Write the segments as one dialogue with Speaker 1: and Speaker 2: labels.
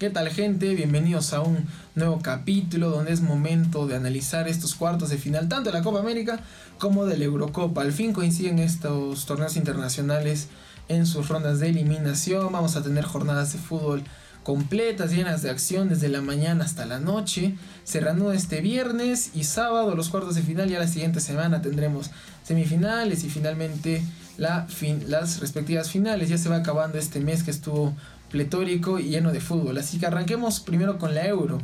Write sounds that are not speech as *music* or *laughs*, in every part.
Speaker 1: ¿Qué tal gente? Bienvenidos a un nuevo capítulo donde es momento de analizar estos cuartos de final tanto de la Copa América como de la Eurocopa. Al fin coinciden estos torneos internacionales en sus rondas de eliminación. Vamos a tener jornadas de fútbol completas, llenas de acción desde la mañana hasta la noche. Se reanuda este viernes y sábado los cuartos de final. Ya la siguiente semana tendremos semifinales y finalmente la las respectivas finales. Ya se va acabando este mes que estuvo pletórico y lleno de fútbol. Así que arranquemos primero con la Euro,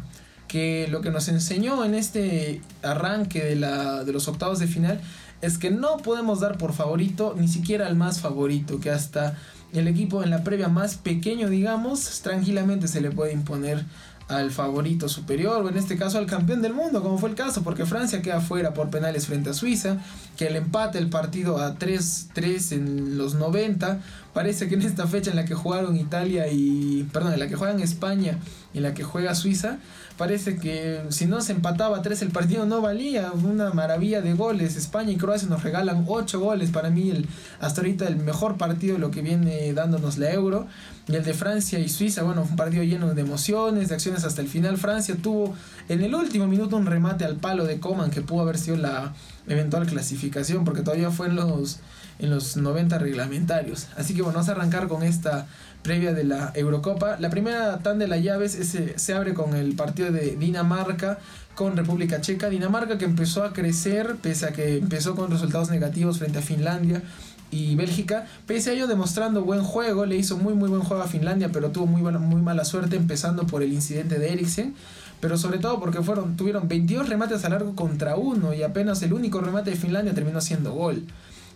Speaker 1: que lo que nos enseñó en este arranque de, la, de los octavos de final es que no podemos dar por favorito ni siquiera al más favorito, que hasta el equipo en la previa más pequeño, digamos, tranquilamente se le puede imponer al favorito superior, o en este caso al campeón del mundo, como fue el caso, porque Francia queda fuera por penales frente a Suiza, que el empate el partido a 3-3 en los 90, parece que en esta fecha en la que jugaron Italia y, perdón, en la que juegan España y en la que juega Suiza, parece que si no se empataba a 3 el partido no valía, una maravilla de goles, España y Croacia nos regalan 8 goles, para mí el, hasta ahorita el mejor partido lo que viene dándonos la Euro, y el de Francia y Suiza, bueno, un partido lleno de emociones, de acciones hasta el final. Francia tuvo en el último minuto un remate al palo de Coman que pudo haber sido la eventual clasificación, porque todavía fue en los, en los 90 reglamentarios. Así que bueno, vamos a arrancar con esta previa de la Eurocopa. La primera tan de las llaves se abre con el partido de Dinamarca con República Checa. Dinamarca que empezó a crecer, pese a que empezó con resultados negativos frente a Finlandia y Bélgica, pese a ello demostrando buen juego, le hizo muy muy buen juego a Finlandia, pero tuvo muy, muy mala suerte empezando por el incidente de Eriksen, pero sobre todo porque fueron, tuvieron 22 remates a largo contra uno y apenas el único remate de Finlandia terminó siendo gol.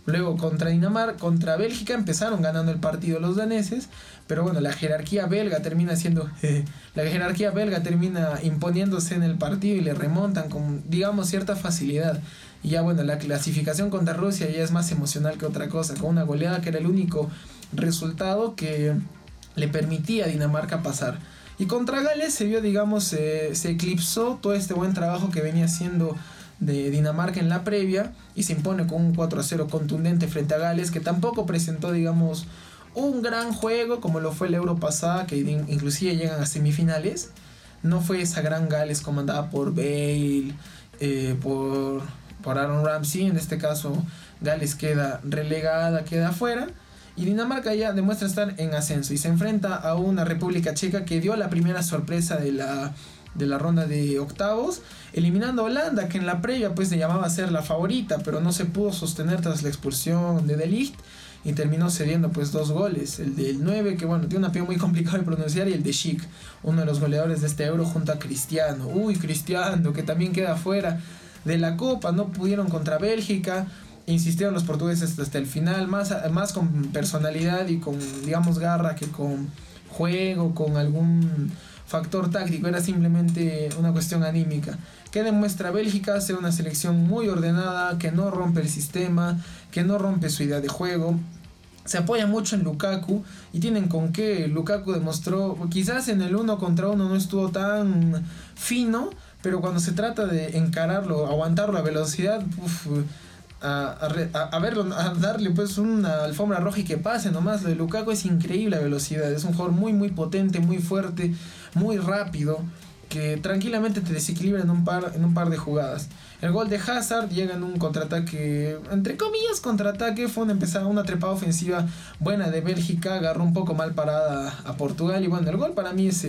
Speaker 1: Luego contra Dinamarca, contra Bélgica empezaron ganando el partido los daneses, pero bueno, la jerarquía belga termina siendo *laughs* la jerarquía belga termina imponiéndose en el partido y le remontan con digamos cierta facilidad. Y ya bueno, la clasificación contra Rusia ya es más emocional que otra cosa, con una goleada que era el único resultado que le permitía a Dinamarca pasar. Y contra Gales se vio, digamos, se eclipsó todo este buen trabajo que venía haciendo de Dinamarca en la previa y se impone con un 4 a 0 contundente frente a Gales, que tampoco presentó, digamos, un gran juego como lo fue el Euro pasada, que inclusive llegan a semifinales. No fue esa gran Gales comandada por Bale, eh, por por Aaron Ramsey. En este caso, Gales queda relegada, queda afuera. Y Dinamarca ya demuestra estar en ascenso y se enfrenta a una República Checa que dio la primera sorpresa de la, de la ronda de octavos, eliminando a Holanda, que en la previa pues se llamaba a ser la favorita, pero no se pudo sostener tras la expulsión de Delicht y terminó cediendo pues dos goles, el del 9 que bueno, tiene un apellido muy complicado de pronunciar y el de Chic, uno de los goleadores de este euro junto a Cristiano. Uy, Cristiano, que también queda fuera de la Copa, no pudieron contra Bélgica, insistieron los portugueses hasta el final, más, más con personalidad y con, digamos, garra que con juego, con algún factor táctico, era simplemente una cuestión anímica. Que demuestra Bélgica ser una selección muy ordenada, que no rompe el sistema, que no rompe su idea de juego. Se apoya mucho en Lukaku y tienen con qué. Lukaku demostró, quizás en el uno contra uno no estuvo tan fino, pero cuando se trata de encararlo, aguantarlo a velocidad, a, a, verlo, a darle pues una alfombra roja y que pase nomás. Lo de Lukaku es increíble la velocidad. Es un jugador muy, muy potente, muy fuerte, muy rápido. Que tranquilamente te desequilibra en un par, en un par de jugadas. El gol de Hazard llega en un contraataque, entre comillas, contraataque. Fue una empezada, una trepada ofensiva buena de Bélgica. Agarró un poco mal parada a Portugal. Y bueno, el gol para mí es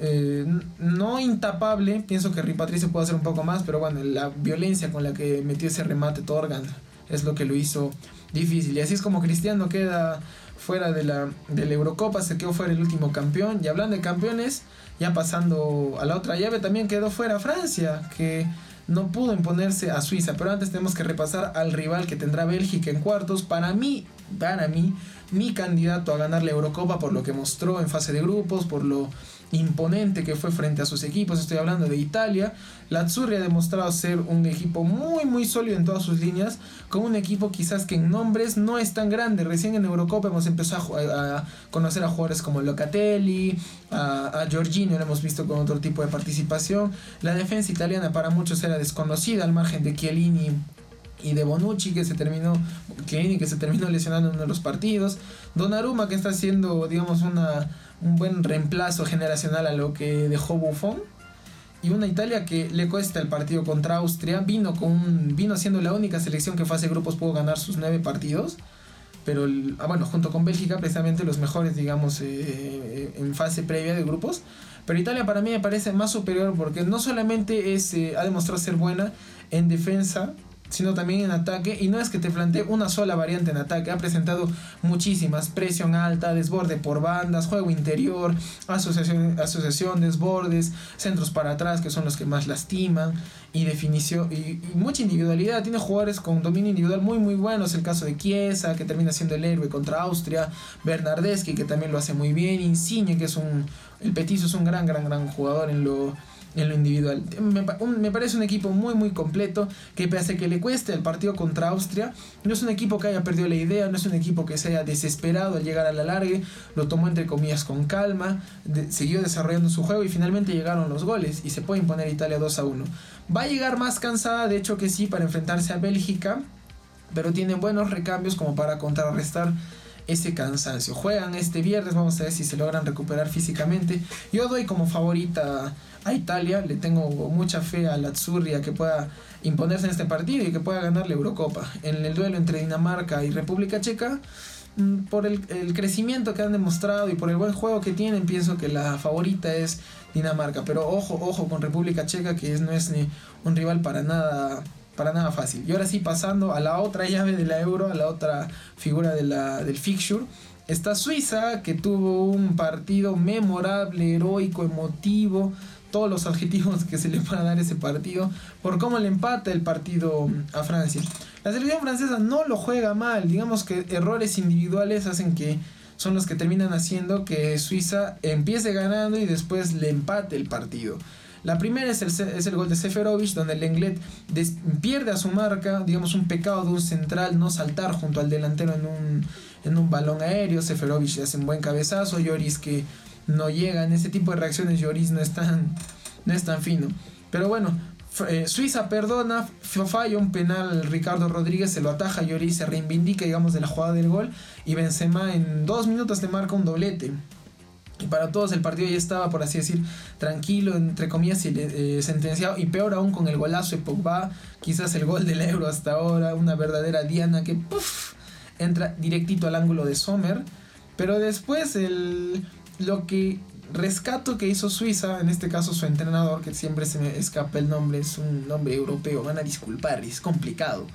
Speaker 1: eh, no intapable, pienso que Ripatrice puede hacer un poco más, pero bueno, la violencia con la que metió ese remate Torgan es lo que lo hizo difícil. Y así es como Cristiano queda fuera de la, de la Eurocopa, se quedó fuera el último campeón. Y hablando de campeones, ya pasando a la otra llave, también quedó fuera Francia, que no pudo imponerse a Suiza. Pero antes tenemos que repasar al rival que tendrá Bélgica en cuartos. Para mí, para mí, mi candidato a ganar la Eurocopa por lo que mostró en fase de grupos, por lo imponente que fue frente a sus equipos, estoy hablando de Italia. La Azzurri ha demostrado ser un equipo muy muy sólido en todas sus líneas, con un equipo quizás que en nombres no es tan grande. Recién en Eurocopa hemos empezado a, conocer a jugadores como Locatelli, a, a Giorgino, lo hemos visto con otro tipo de participación. La defensa italiana para muchos era desconocida al margen de Chiellini y de Bonucci que se terminó que se terminó lesionando en uno de los partidos Donnarumma que está haciendo digamos una un buen reemplazo generacional a lo que dejó Buffon. Y una Italia que le cuesta el partido contra Austria. Vino, con, vino siendo la única selección que fase grupos pudo ganar sus nueve partidos. Pero ah, bueno, junto con Bélgica, precisamente los mejores, digamos, eh, en fase previa de grupos. Pero Italia para mí me parece más superior porque no solamente es, eh, ha demostrado ser buena en defensa, sino también en ataque. Y no es que te plantee una sola variante en ataque, ha presentado muchísimas: presión alta, desborde por bandas, juego interior, asociación, asociación desbordes, centros para atrás, que son los que más lastiman, y definición, y, mucha individualidad. Tiene jugadores con dominio individual muy, muy buenos. El caso de Chiesa, que termina siendo el héroe contra Austria, Bernardeschi, que también lo hace muy bien, Insigne, que es un. El petizo es un gran, gran, gran jugador en lo en lo individual. Me, parece un equipo muy muy completo que pese a que le cueste el partido contra Austria, no es un equipo que haya perdido la idea, no es un equipo que se haya desesperado al llegar a la largue, lo tomó entre comillas con calma, siguió desarrollando su juego y finalmente llegaron los goles y se puede imponer Italia 2 a 1. Va a llegar más cansada, de hecho que sí, para enfrentarse a Bélgica, pero tiene buenos recambios como para contrarrestar ese cansancio. Juegan este viernes, vamos a ver si se logran recuperar físicamente. Yo doy como favorita a Italia, le tengo mucha fe a la Azzurri que pueda imponerse en este partido y que pueda ganar la Eurocopa. En el duelo entre Dinamarca y República Checa, mm, por el, crecimiento que han demostrado y por el buen juego que tienen, pienso que la favorita es Dinamarca. Pero ojo, ojo con República Checa, que no es ni un rival para nada para nada fácil. Y ahora sí, pasando a la otra llave de la Euro, a la otra figura del fixture, está Suiza, que tuvo un partido memorable, heroico, emotivo, todos los adjetivos que se le van a dar ese partido, por cómo le empata el partido a Francia. La selección francesa no lo juega mal, digamos que errores individuales hacen que son los que terminan haciendo que Suiza empiece ganando y después le empate el partido. La primera es el, es el gol de Seferovic, donde el Lenglet pierde a su marca, digamos un pecado de un central no saltar junto al delantero en un, en un balón aéreo. Seferovic hace un buen cabezazo, Lloris que no llega en ese tipo de reacciones, Lloris no es tan, no es tan fino. Pero bueno, eh, Suiza perdona, falla un penal Ricardo Rodríguez, se lo ataja Lloris, se reivindica digamos de la jugada del gol y Benzema en dos minutos te marca un doblete. Y para todos el partido ya estaba, por así decir, tranquilo, entre comillas, eh, sentenciado. Y peor aún con el golazo de Pogba, quizás el gol del euro hasta ahora, una verdadera diana que entra directito al ángulo de Sommer. Pero después el, lo que rescato que hizo Suiza, en este caso su entrenador, que siempre se me escapa el nombre, es un nombre europeo, van a disculpar, es complicado.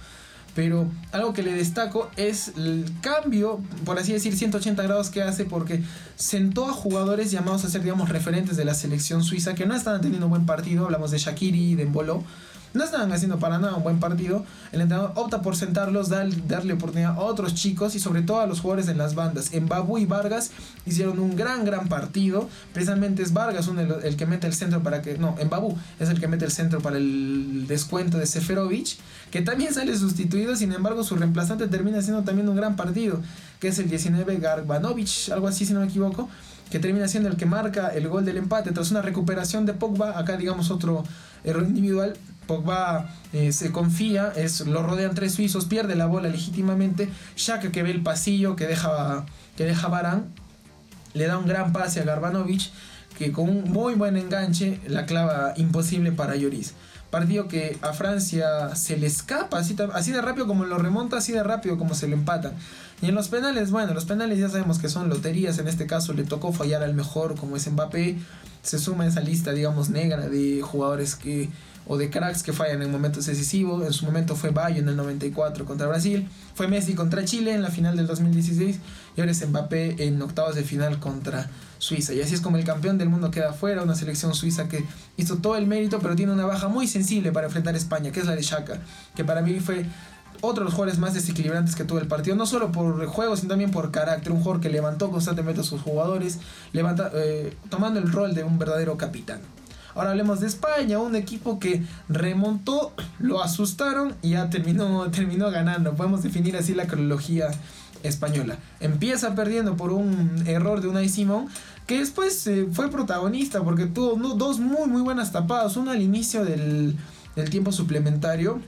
Speaker 1: Pero algo que le destaco es el cambio, por así decir, 180 grados que hace porque sentó a jugadores llamados a ser, digamos, referentes de la selección suiza que no estaban teniendo un buen partido. Hablamos de Shakiri de Mbolo no estaban haciendo para nada un buen partido. El entrenador opta por sentarlos, darle oportunidad a otros chicos y sobre todo a los jugadores en las bandas. En Babu y Vargas hicieron un gran, gran partido. Precisamente es Vargas el, que mete el centro para que... No, en Babu es el que mete el centro para el descuento de Seferovic, que también sale sustituido, sin embargo su reemplazante termina siendo también un gran partido, que es el 19 Garbanovic, algo así si no me equivoco que termina siendo el que marca el gol del empate tras una recuperación de Pogba, acá digamos otro error individual, Pogba eh, se confía, es, lo rodean tres suizos, pierde la bola legítimamente. Shaka que ve el pasillo que deja, que deja Barán, le da un gran pase a Garbanovic que con un muy buen enganche la clava imposible para Lloris. Partido que a Francia se le escapa así, así de rápido como lo remonta, así de rápido como se lo empatan. Y en los penales, bueno, los penales ya sabemos que son loterías, en este caso le tocó fallar al mejor como es Mbappé, se suma esa lista, digamos, negra de jugadores que o de cracks que fallan en momentos decisivos. En su momento fue Bayo en el 94 contra Brasil, fue Messi contra Chile en la final del 2016 y ahora es Mbappé en octavos de final contra Suiza. Y así es como el campeón del mundo queda fuera, una selección suiza que hizo todo el mérito, pero tiene una baja muy sensible para enfrentar a España, que es la de Shaka, que para mí fue otro de los jugadores más desequilibrantes que tuvo el partido, no solo por juego, sino también por carácter. Un jugador que levantó constantemente a sus jugadores, levanta, eh, tomando el rol de un verdadero capitán. Ahora hablemos de España, un equipo que remontó, lo asustaron y ya terminó, terminó ganando. Podemos definir así la cronología española. Empieza perdiendo por un error de Unai Simón, que después eh, fue protagonista porque tuvo dos muy muy buenas tapadas. Una al inicio del, del tiempo suplementario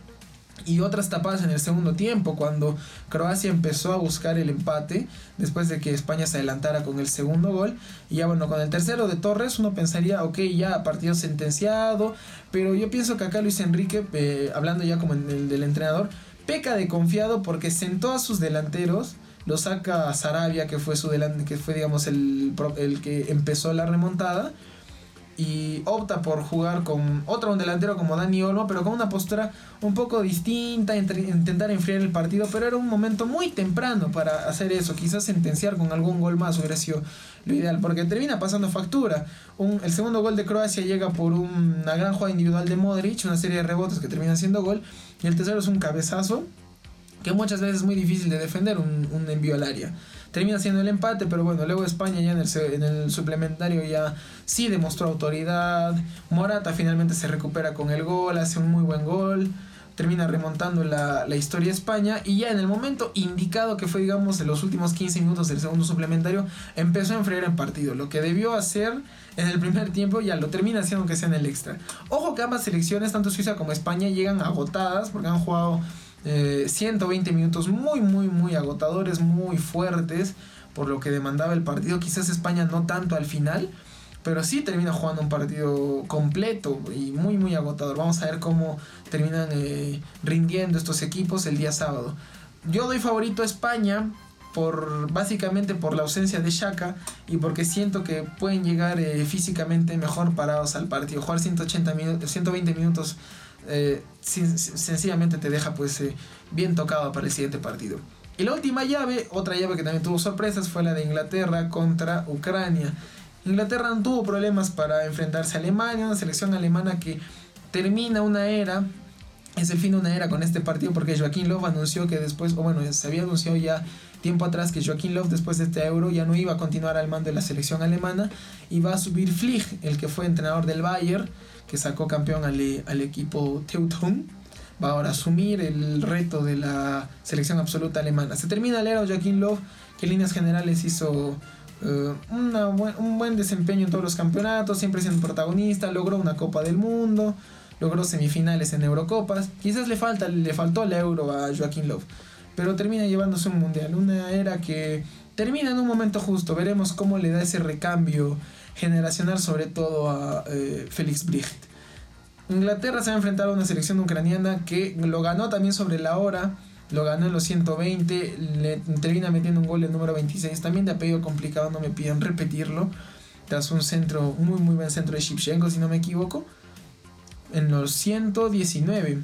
Speaker 1: y otras tapadas en el segundo tiempo, cuando Croacia empezó a buscar el empate, después de que España se adelantara con el segundo gol. Y ya bueno, con el tercero de Torres uno pensaría, ok, ya partido sentenciado, pero yo pienso que acá Luis Enrique, eh, hablando ya como en el del entrenador, peca de confiado porque sentó a sus delanteros, lo saca a Sarabia, que fue su delante, que fue digamos el, el que empezó la remontada y opta por jugar con otro delantero como Dani Olmo, pero con una postura un poco distinta, intentar enfriar el partido, pero era un momento muy temprano para hacer eso, quizás sentenciar con algún gol más hubiera sido lo ideal, porque termina pasando factura. Un, el segundo gol de Croacia llega por una gran jugada individual de Modric, una serie de rebotes que termina siendo gol, y el tercero es un cabezazo que muchas veces es muy difícil de defender un, un envío al área termina siendo el empate, pero bueno, luego España ya en el, en el suplementario ya sí demostró autoridad. Morata finalmente se recupera con el gol, hace un muy buen gol termina remontando la, la, historia España y ya en el momento indicado que fue digamos en los últimos 15 minutos del segundo suplementario empezó a enfriar el partido lo que debió hacer en el primer tiempo ya lo termina haciendo que sea en el extra ojo que ambas selecciones tanto Suiza como España llegan agotadas porque han jugado 120 eh, minutos muy, muy, muy agotadores, muy fuertes, por lo que demandaba el partido. Quizás España no tanto al final, pero sí termina jugando un partido completo y muy, muy agotador. Vamos a ver cómo terminan eh, rindiendo estos equipos el día sábado. Yo doy favorito a España por básicamente por la ausencia de Shaka y porque siento que pueden llegar eh, físicamente mejor parados al partido. Jugar 180 minutos, 120 minutos eh, sencillamente te deja pues eh, bien tocado para el siguiente partido. Y la última llave, otra llave que también tuvo sorpresas, fue la de Inglaterra contra Ucrania. Inglaterra no tuvo problemas para enfrentarse a Alemania, una selección alemana que termina una era, es el fin de una era con este partido porque Joaquín Love anunció que después, o bueno, se había anunciado ya tiempo atrás que Joaquín Love después de este euro ya no iba a continuar al mando de la selección alemana y va a subir Flick, el que fue entrenador del Bayern que sacó campeón al, al equipo Teuton, va ahora a asumir el reto de la selección absoluta alemana. Se termina el era Joaquín Love, que en líneas generales hizo uh, un buen desempeño en todos los campeonatos, siempre siendo protagonista, logró una Copa del Mundo, logró semifinales en Eurocopas. Quizás le, falta, le faltó el euro a Joaquín Love, pero termina llevándose un mundial, una era que termina en un momento justo. Veremos cómo le da ese recambio generacional, sobre todo a eh, Félix Bricht. Inglaterra se va a enfrentar a una selección ucraniana que lo ganó también sobre la hora, lo ganó en los 120, le termina metiendo un gol en número 26, también de apellido complicado, no me piden repetirlo, tras un centro, muy muy buen centro de Shipchenko, si no me equivoco, en los 119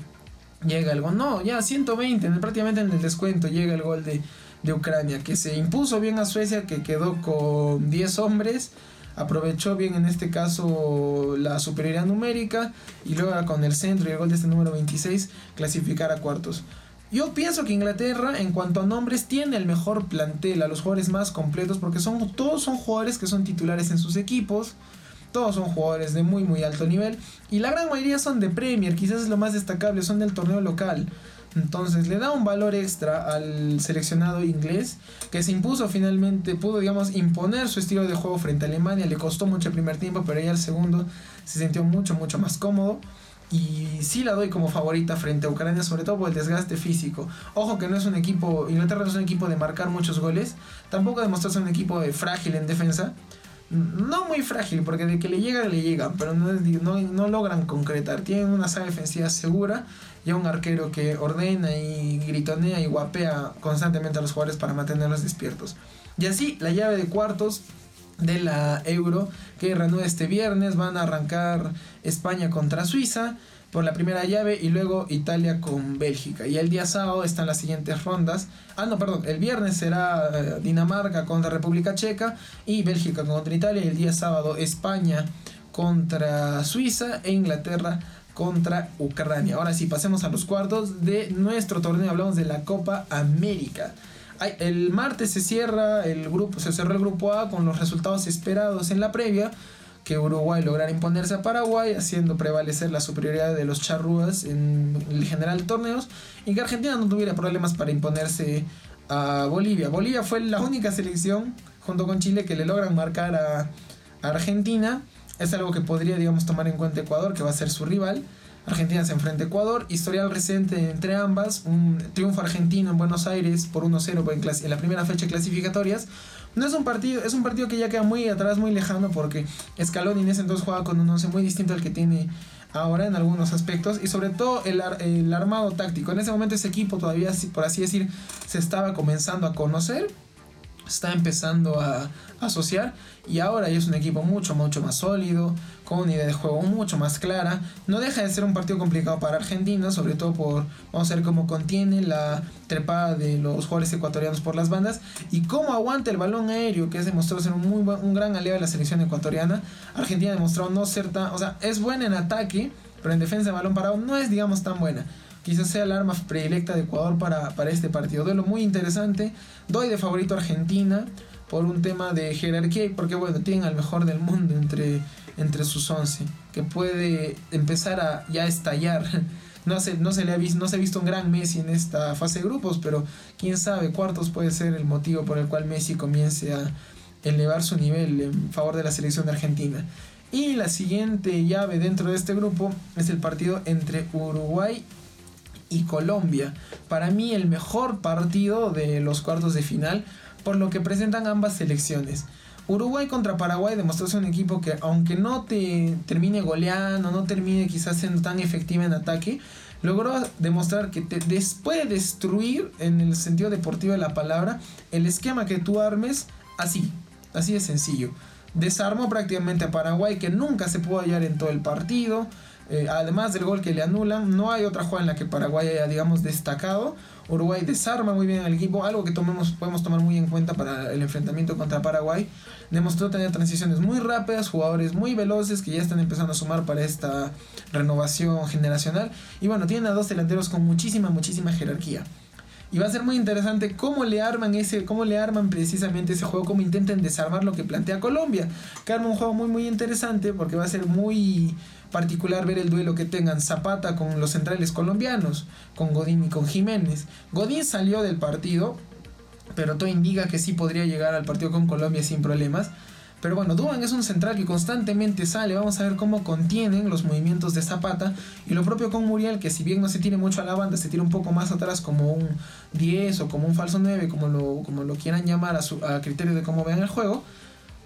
Speaker 1: llega el gol, no, ya 120, prácticamente en el descuento llega el gol de, de Ucrania, que se impuso bien a Suecia, que quedó con 10 hombres, aprovechó bien en este caso la superioridad numérica y luego con el centro y el gol de este número 26 clasificar a cuartos. Yo pienso que Inglaterra en cuanto a nombres tiene el mejor plantel, a los jugadores más completos porque son, todos son jugadores que son titulares en sus equipos. Todos son jugadores de muy muy alto nivel y la gran mayoría son de Premier, quizás es lo más destacable, son del torneo local. Entonces le da un valor extra al seleccionado inglés que se impuso finalmente, pudo digamos imponer su estilo de juego frente a Alemania, le costó mucho el primer tiempo, pero ya el segundo se sintió mucho, mucho más cómodo. Y sí la doy como favorita frente a Ucrania, sobre todo por el desgaste físico. Ojo que no es un equipo, Inglaterra no es un equipo de marcar muchos goles, tampoco de mostrarse un equipo frágil en defensa. No muy frágil, porque de que le llegan, le llegan, pero no, no, no logran concretar. Tienen una saga defensiva segura ya un arquero que ordena y gritonea y guapea constantemente a los jugadores para mantenerlos despiertos. Y así, la llave de cuartos de la Euro que reanuda este viernes. Van a arrancar España contra Suiza por la primera llave y luego Italia con Bélgica. Y el día sábado están las siguientes rondas. Ah, no, perdón. El viernes será eh, Dinamarca contra República Checa y Bélgica contra Italia. Y el día sábado España contra Suiza e Inglaterra contra Ucrania. Ahora sí, pasemos a los cuartos de nuestro torneo. Hablamos de la Copa América. El martes se cierra el grupo, se cerró el grupo A con los resultados esperados en la previa. Que Uruguay lograra imponerse a Paraguay, haciendo prevalecer la superioridad de los charrúas en el general torneos. Y que Argentina no tuviera problemas para imponerse a Bolivia. Bolivia fue la única selección, junto con Chile, que le logran marcar a Argentina es algo que podría, digamos, tomar en cuenta Ecuador, que va a ser su rival. Argentina se enfrenta a Ecuador, historial reciente entre ambas, un triunfo argentino en Buenos Aires por 1-0 en, la primera fecha de clasificatorias. No es un partido, es un partido que ya queda muy atrás, muy lejano, porque Scaloni en ese entonces jugaba con un 11 muy distinto al que tiene ahora en algunos aspectos y sobre todo el, el armado táctico. En ese momento ese equipo todavía, por así decir, se estaba comenzando a conocer está empezando a, asociar y ahora ya es un equipo mucho, mucho más sólido, con una idea de juego mucho más clara. No deja de ser un partido complicado para Argentina, sobre todo por, vamos a ver cómo contiene la trepada de los jugadores ecuatorianos por las bandas y cómo aguanta el balón aéreo, que es demostrado ser un, muy un gran aliado de la selección ecuatoriana. Argentina ha demostrado no ser tan, o sea, es buena en ataque, pero en defensa de balón parado no es, digamos, tan buena quizás sea el arma predilecta de Ecuador para, para este partido. Duelo muy interesante. Doy de favorito a Argentina por un tema de jerarquía y porque bueno, tienen al mejor del mundo entre, entre sus 11, que puede empezar a ya estallar. *laughs* No se, no, se le ha visto, no se ha visto un gran Messi en esta fase de grupos, pero quién sabe, cuartos puede ser el motivo por el cual Messi comience a elevar su nivel en favor de la selección de Argentina. Y la siguiente llave dentro de este grupo es el partido entre Uruguay y Colombia. Para mí el mejor partido de los cuartos de final por lo que presentan ambas selecciones. Uruguay contra Paraguay demostró ser un equipo que aunque no te termine goleando, no termine quizás siendo tan efectiva en ataque, logró demostrar que te puede destruir en el sentido deportivo de la palabra el esquema que tú armes así, así de sencillo. Desarmó prácticamente a Paraguay que nunca se pudo hallar en todo el partido. Eh, además del gol que le anulan, no hay otra jugada en la que Paraguay haya, digamos, destacado. Uruguay desarma muy bien al equipo, algo que podemos tomar muy en cuenta para el enfrentamiento contra Paraguay. Demostró tener transiciones muy rápidas, jugadores muy veloces que ya están empezando a sumar para esta renovación generacional. Y bueno, tienen a dos delanteros con muchísima, muchísima jerarquía. Y va a ser muy interesante cómo le arman ese, cómo le arman precisamente ese juego, cómo intentan desarmar lo que plantea Colombia. Que arma un juego muy muy interesante porque va a ser muy particular ver el duelo que tengan Zapata con los centrales colombianos, con Godín y con Jiménez. Godín salió del partido, pero todo indica que sí podría llegar al partido con Colombia sin problemas. Pero bueno, Duban es un central que constantemente sale. Vamos a ver cómo contienen los movimientos de Zapata. Y lo propio con Muriel, que si bien no se tiene mucho a la banda, se tira un poco más atrás como un 10 o como un falso 9, como lo, como lo quieran llamar a, su, a criterio de cómo vean el juego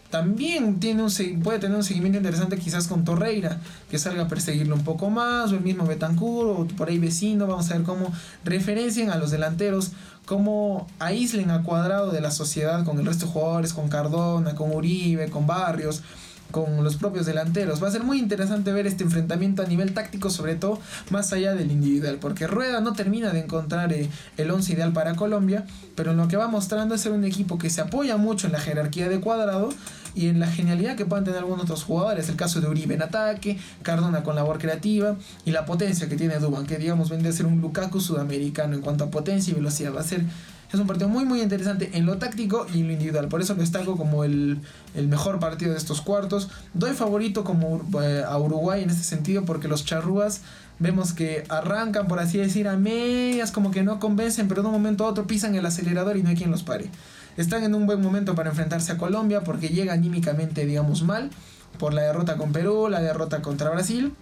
Speaker 1: también tiene un, puede tener un seguimiento interesante quizás con Torreira, que salga a perseguirlo un poco más, o el mismo Betancur, o por ahí vecino, vamos a ver cómo referencien a los delanteros, cómo aíslen a cuadrado de la sociedad con el resto de jugadores, con Cardona, con Uribe, con Barrios, con los propios delanteros. Va a ser muy interesante ver este enfrentamiento a nivel táctico, sobre todo más allá del individual, porque Rueda no termina de encontrar eh, el 11 ideal para Colombia, pero en lo que va mostrando es ser un equipo que se apoya mucho en la jerarquía de cuadrado y en la genialidad que puedan tener algunos otros jugadores. El caso de Uribe en ataque, Cardona con labor creativa y la potencia que tiene Duban, que digamos vende a ser un Lukaku sudamericano en cuanto a potencia y velocidad. Va a ser es un partido muy muy interesante en lo táctico y en lo individual. Por eso lo destaco como el, mejor partido de estos cuartos. Doy favorito como eh, a Uruguay en este sentido porque los charrúas vemos que arrancan, por así decir, a medias, como que no convencen, pero de un momento a otro pisan el acelerador y no hay quien los pare. Están en un buen momento para enfrentarse a Colombia porque llega anímicamente, digamos, mal por la derrota con Perú, la derrota contra Brasil.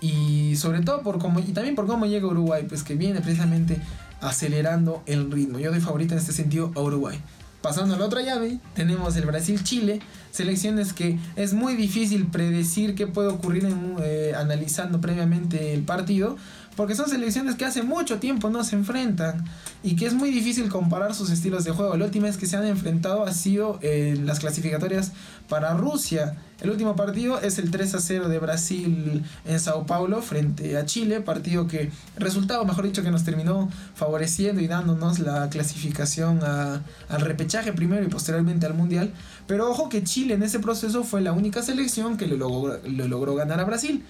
Speaker 1: Y sobre todo por cómo, y también por cómo llega Uruguay, pues que viene precisamente acelerando el ritmo. Yo doy favorito en este sentido a Uruguay. Pasando a la otra llave, tenemos el Brasil-Chile, selecciones que es muy difícil predecir qué puede ocurrir eh, analizando previamente el partido, porque son selecciones que hace mucho tiempo no se enfrentan y que es muy difícil comparar sus estilos de juego. La última vez que se han enfrentado ha sido en las clasificatorias para Rusia. El último partido es el 3 a 0 de Brasil en Sao Paulo frente a Chile, partido que, resultado mejor dicho, que nos terminó favoreciendo y dándonos la clasificación al repechaje primero y posteriormente al Mundial. Pero ojo que Chile en ese proceso fue la única selección que le logró, le logró ganar a Brasil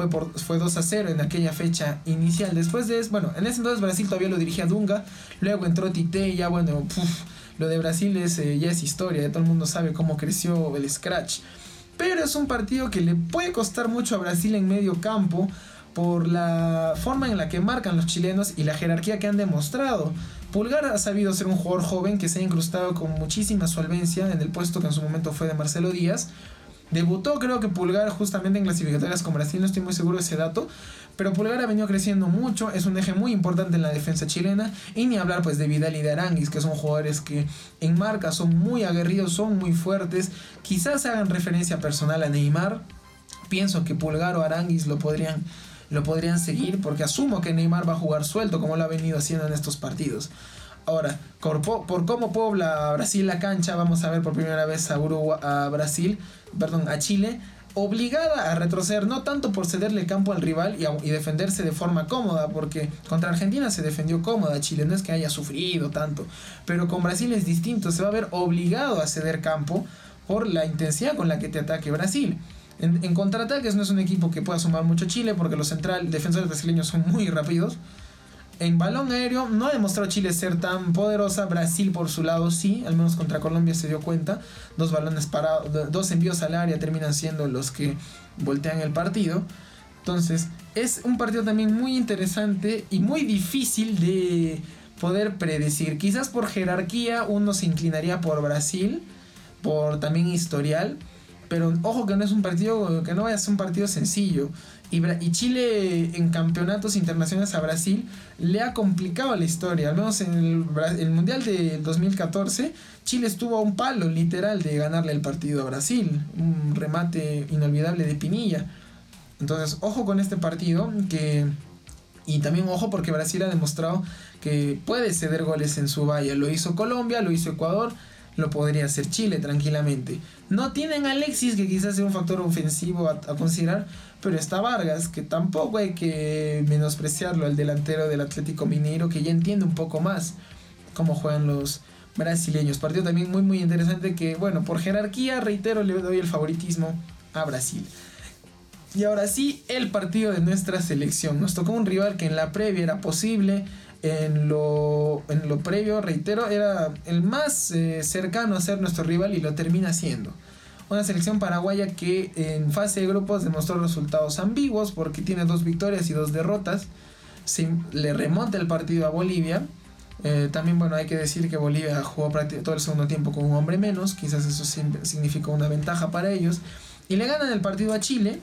Speaker 1: fue, por, fue 2 a 0 en aquella fecha inicial. Después de eso, bueno, en ese entonces Brasil todavía lo dirigía Dunga, luego entró Tite y ya bueno, lo de Brasil es, eh, ya es historia, todo el mundo sabe cómo creció el Scratch. Pero es un partido que le puede costar mucho a Brasil en medio campo por la forma en la que marcan los chilenos y la jerarquía que han demostrado. Pulgar ha sabido ser un jugador joven que se ha incrustado con muchísima solvencia en el puesto que en su momento fue de Marcelo Díaz Debutó creo que Pulgar justamente en clasificatorias con Brasil, no estoy muy seguro de ese dato, pero Pulgar ha venido creciendo mucho, es un eje muy importante en la defensa chilena y ni hablar pues de Vidal y de Aranguis, que son jugadores que en marca son muy aguerridos, son muy fuertes, quizás hagan referencia personal a Neymar, pienso que Pulgar o Aranguis lo podrían lo podrían seguir porque asumo que Neymar va a jugar suelto como lo ha venido haciendo en estos partidos. Ahora, por, cómo pobla Brasil la cancha, vamos a ver por primera vez a, Uruguay, a Brasil, perdón, a Chile, obligada a retroceder, no tanto por cederle campo al rival y, y, defenderse de forma cómoda, porque contra Argentina se defendió cómoda, Chile no es que haya sufrido tanto, pero con Brasil es distinto, se va a ver obligado a ceder campo por la intensidad con la que te ataque Brasil. En, en contraataques no es un equipo que pueda sumar mucho Chile, porque los central defensores brasileños son muy rápidos, en balón aéreo no ha demostrado Chile ser tan poderosa. Brasil por su lado sí, al menos contra Colombia se dio cuenta. Dos balones parados, dos envíos al área terminan siendo los que voltean el partido. Entonces, es un partido también muy interesante y muy difícil de poder predecir. Quizás por jerarquía uno se inclinaría por Brasil, por también historial. Pero ojo que no es un partido, que no vaya a ser un partido sencillo. Y, Chile en campeonatos internacionales a Brasil le ha complicado la historia. Al menos en el, Mundial de 2014, Chile estuvo a un palo literal de ganarle el partido a Brasil. Un remate inolvidable de Pinilla. Entonces, ojo con este partido que... Y también ojo porque Brasil ha demostrado que puede ceder goles en su valla. Lo hizo Colombia, lo hizo Ecuador, lo podría hacer Chile tranquilamente. No tienen a Alexis, que quizás sea un factor ofensivo a considerar, pero está Vargas, que tampoco hay que menospreciarlo, el delantero del Atlético Mineiro, que ya entiende un poco más cómo juegan los brasileños. Partido también muy muy interesante que, bueno, por jerarquía, reitero, le doy el favoritismo a Brasil. Y ahora sí, el partido de nuestra selección. Nos tocó un rival que en la previa era posible, en lo, en lo previo, reitero, era el más eh, cercano a ser nuestro rival y lo termina siendo. Una selección paraguaya que en fase de grupos demostró resultados ambiguos porque tiene dos victorias y dos derrotas. le remonta el partido a Bolivia. Eh, también, bueno, hay que decir que Bolivia jugó todo el segundo tiempo con un hombre menos. Quizás eso significó una ventaja para ellos. Y le ganan el partido a Chile.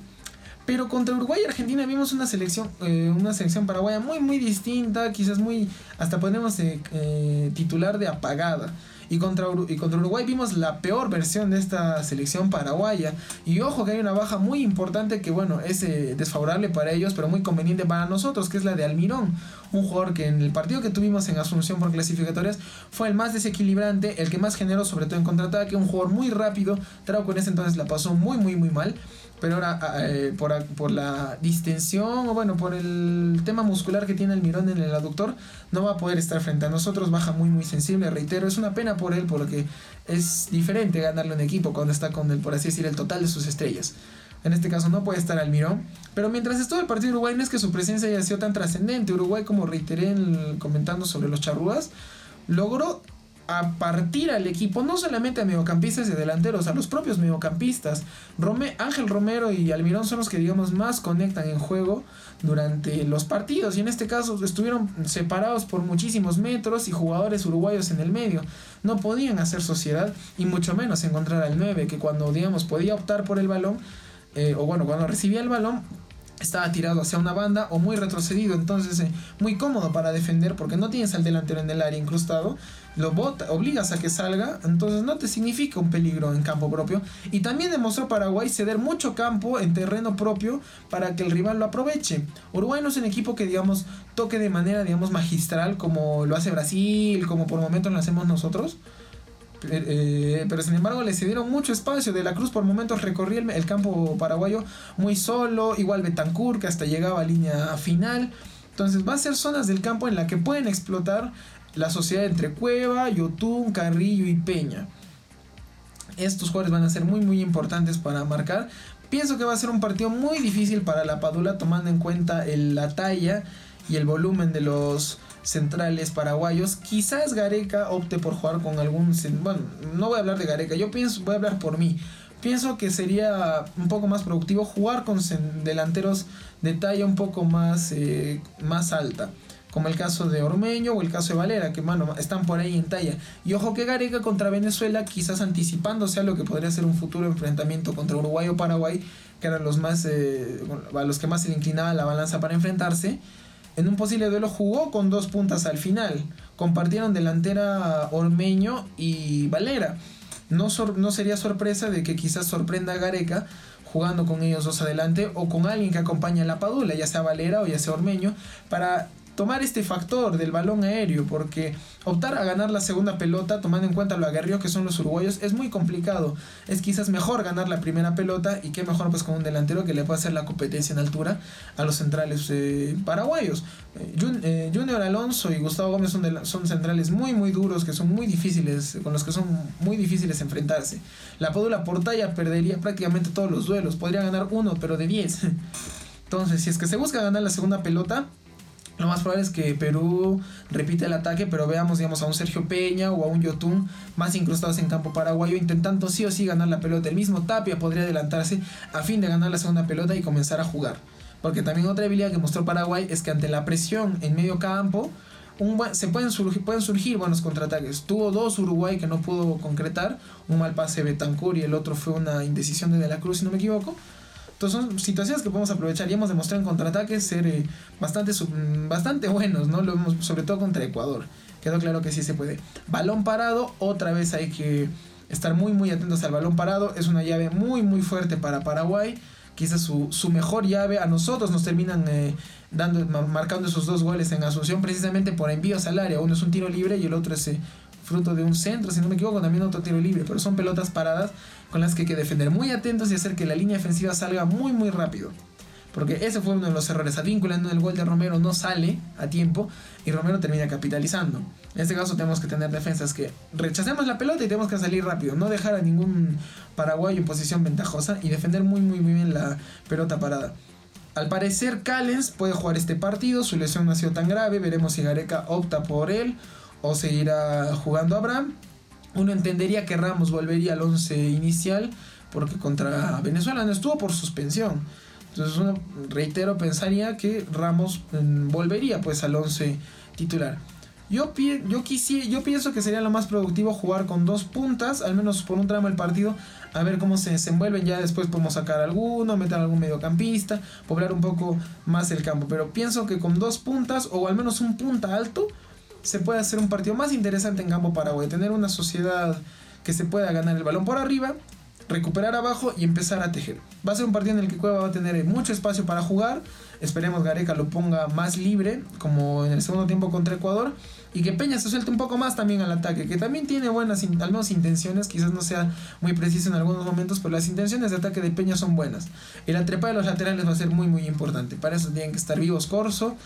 Speaker 1: Pero contra Uruguay y Argentina vimos una selección, eh, una selección paraguaya muy, muy distinta. Quizás muy, hasta podemos eh, titular de apagada. Y contra, y contra Uruguay vimos la peor versión de esta selección paraguaya. Y ojo que hay una baja muy importante que bueno, es eh, desfavorable para ellos, pero muy conveniente para nosotros, que es la de Almirón. Un jugador que en el partido que tuvimos en Asunción por clasificatorias fue el más desequilibrante, el que más generó sobre todo en contraataque, un jugador muy rápido. Trauco en ese entonces la pasó muy muy muy mal pero ahora eh, por, por, la distensión o bueno, por el tema muscular que tiene el mirón en el aductor, no va a poder estar frente a nosotros, baja muy muy sensible, reitero, es una pena por él porque es diferente ganarle un equipo cuando está con el, por así decir, el total de sus estrellas. En este caso no puede estar Almirón. Pero mientras estuvo el partido Uruguay no es que su presencia haya sido tan trascendente. Uruguay, como reiteré comentando sobre los charrúas, logró a partir al equipo, no solamente a mediocampistas y delanteros, a los propios mediocampistas. Ángel Romero y Almirón son los que digamos más conectan en juego durante los partidos y en este caso estuvieron separados por muchísimos metros y jugadores uruguayos en el medio. No podían hacer sociedad y mucho menos encontrar al 9 que cuando digamos podía optar por el balón eh, o bueno, cuando recibía el balón estaba tirado hacia una banda o muy retrocedido, entonces eh, muy cómodo para defender porque no tienes al delantero en el área incrustado, lo obligas a que salga, entonces no te significa un peligro en campo propio. Y también demostró Paraguay ceder mucho campo en terreno propio para que el rival lo aproveche. Uruguay no es un equipo que digamos toque de manera digamos magistral como lo hace Brasil, como por momentos lo hacemos nosotros eh, pero sin embargo le cedieron mucho espacio. De la Cruz por momentos recorría el, campo paraguayo muy solo. Igual Betancourt que hasta llegaba a línea final. Entonces va a ser zonas del campo en la que pueden explotar la sociedad entre Cueva, Yotun, Carrillo y Peña. Estos jugadores van a ser muy muy importantes para marcar. Pienso que va a ser un partido muy difícil para la Padula tomando en cuenta la talla y el volumen de los centrales paraguayos. Quizás Gareca opte por jugar con algún... Bueno, no voy a hablar de Gareca, yo pienso, voy a hablar por mí. Pienso que sería un poco más productivo jugar con delanteros de talla un poco más, eh, más alta. Como el caso de Ormeño o el caso de Valera, que mano, están por ahí en talla. Y ojo que Gareca contra Venezuela, quizás anticipándose a lo que podría ser un futuro enfrentamiento contra Uruguay o Paraguay, que eran los más eh, a los que más se le inclinaba la balanza para enfrentarse. En un posible duelo jugó con dos puntas al final. Compartieron delantera Ormeño y Valera. No, no sería sorpresa de que quizás sorprenda a Gareca jugando con ellos dos adelante o con alguien que acompañe a la Padula, ya sea Valera o ya sea Ormeño, para tomar este factor del balón aéreo, porque optar a ganar la segunda pelota, tomando en cuenta lo aguerridos que son los uruguayos, es muy complicado. Es quizás mejor ganar la primera pelota y qué mejor pues con un delantero que le pueda hacer la competencia en altura a los centrales eh, paraguayos. Eh, eh, Junior Alonso y Gustavo Gómez son, son centrales muy muy duros, que son muy difíciles, con los que son muy difíciles enfrentarse. La Padula Portaya perdería prácticamente todos los duelos, podría ganar uno, pero de 10. *laughs* Entonces, si es que se busca ganar la segunda pelota, lo más probable es que Perú repita el ataque, pero veamos, digamos, a un Sergio Peña o a un Yotun más incrustados en campo paraguayo, intentando sí o sí ganar la pelota. El mismo Tapia podría adelantarse a fin de ganar la segunda pelota y comenzar a jugar. Porque también otra habilidad que mostró Paraguay es que ante la presión en medio campo, se pueden surgir, pueden surgir buenos contraataques. Tuvo dos Uruguay que no pudo concretar, un mal pase de Betancourt y el otro fue una indecisión de De la Cruz, si no me equivoco. Entonces son situaciones que podemos aprovechar y hemos demostrado en contraataques ser eh, bastante, bastante buenos, ¿no? Sobre todo contra Ecuador. Quedó claro que sí se puede. Balón parado, otra vez hay que estar muy muy atentos al balón parado. Es una llave muy muy fuerte para Paraguay. Quizás su, su mejor llave. A nosotros nos terminan eh, dando, marcando esos dos goles en Asunción precisamente por envíos al área. Uno es un tiro libre y el otro es eh, fruto de un centro, si no me equivoco, también otro tiro libre. Pero son pelotas paradas con las que hay que defender muy atentos y hacer que la línea defensiva salga muy muy rápido. Porque ese fue uno de los errores. Advíncula en el gol de Romero no sale a tiempo y Romero termina capitalizando. En este caso tenemos que tener defensas que rechacemos la pelota y tenemos que salir rápido. No dejar a ningún paraguayo en posición ventajosa y defender muy muy muy bien la pelota parada. Al parecer Callens puede jugar este partido, su lesión no ha sido tan grave, veremos si Gareca opta por él o seguirá jugando Abraham uno entendería que Ramos volvería al 11 inicial porque contra Venezuela no estuvo por suspensión. Entonces uno, reitero, pensaría que Ramos mm, volvería pues al 11 titular. Yo, yo, yo pienso que sería lo más productivo jugar con dos puntas, al menos por un tramo del partido, a ver cómo se desenvuelven. Ya después podemos sacar alguno, meter algún mediocampista, poblar un poco más el campo. Pero pienso que con dos puntas, o al menos un punta alto, se puede hacer un partido más interesante en campo Paraguay, tener una sociedad que se pueda ganar el balón por arriba, recuperar abajo y empezar a tejer. Va a ser un partido en el que Cueva va a tener mucho espacio para jugar. Esperemos Gareca lo ponga más libre, como en el segundo tiempo contra Ecuador. Y que Peña se suelte un poco más también al ataque, que también tiene buenas, al menos intenciones, quizás no sea muy preciso en algunos momentos, pero las intenciones de ataque de Peña son buenas. Y la trepa de los laterales va a ser muy muy importante. Para eso tienen que estar vivos Corso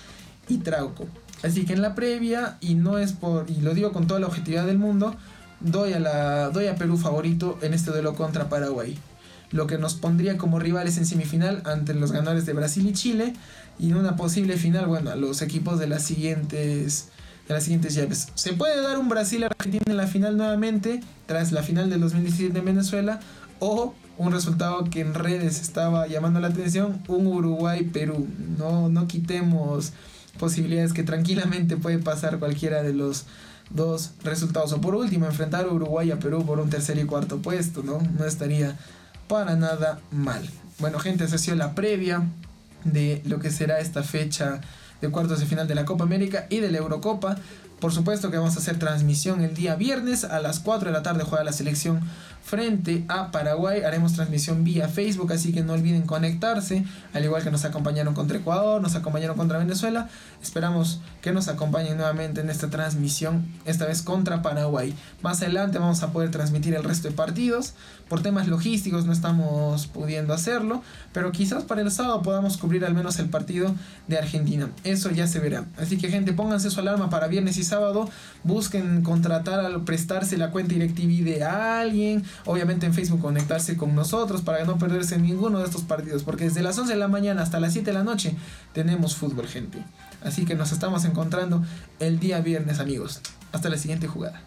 Speaker 1: y Trauco. Así que en la previa, y no es por, y lo digo con toda la objetividad del mundo, doy a, la, doy a Perú favorito en este duelo contra Paraguay. Lo que nos pondría como rivales en semifinal ante los ganadores de Brasil y Chile. Y en una posible final, bueno, los equipos de las siguientes, de las siguientes llaves. Se puede dar un Brasil-Argentina en la final nuevamente, tras la final del 2017 en Venezuela. O un resultado que en redes estaba llamando la atención, un Uruguay-Perú. No, no quitemos posibilidades que tranquilamente puede pasar cualquiera de los dos resultados. O por último, enfrentar a Uruguay a Perú por un tercer y cuarto puesto, ¿no? No estaría para nada mal. Bueno, gente, esa ha sido la previa de lo que será esta fecha de cuartos de final de la Copa América y de la Eurocopa. Por supuesto que vamos a hacer transmisión el día viernes a las 4 de la tarde juega la selección frente a Paraguay. Haremos transmisión vía Facebook, así que no olviden conectarse, al igual que nos acompañaron contra Ecuador, nos acompañaron contra Venezuela. Esperamos que nos acompañen nuevamente en esta transmisión, esta vez contra Paraguay. Más adelante vamos a poder transmitir el resto de partidos. Por temas logísticos no estamos pudiendo hacerlo, pero quizás para el sábado podamos cubrir al menos el partido de Argentina. Eso ya se verá. Así que gente, pónganse su alarma para viernes y sábado. Busquen contratar, al prestarse la cuenta DirecTV de alguien obviamente en Facebook conectarse con nosotros para no perderse ninguno de estos partidos, porque desde las 11 de la mañana hasta las 7 de la noche tenemos fútbol, gente. Así que nos estamos encontrando el día viernes, amigos. Hasta la siguiente jugada.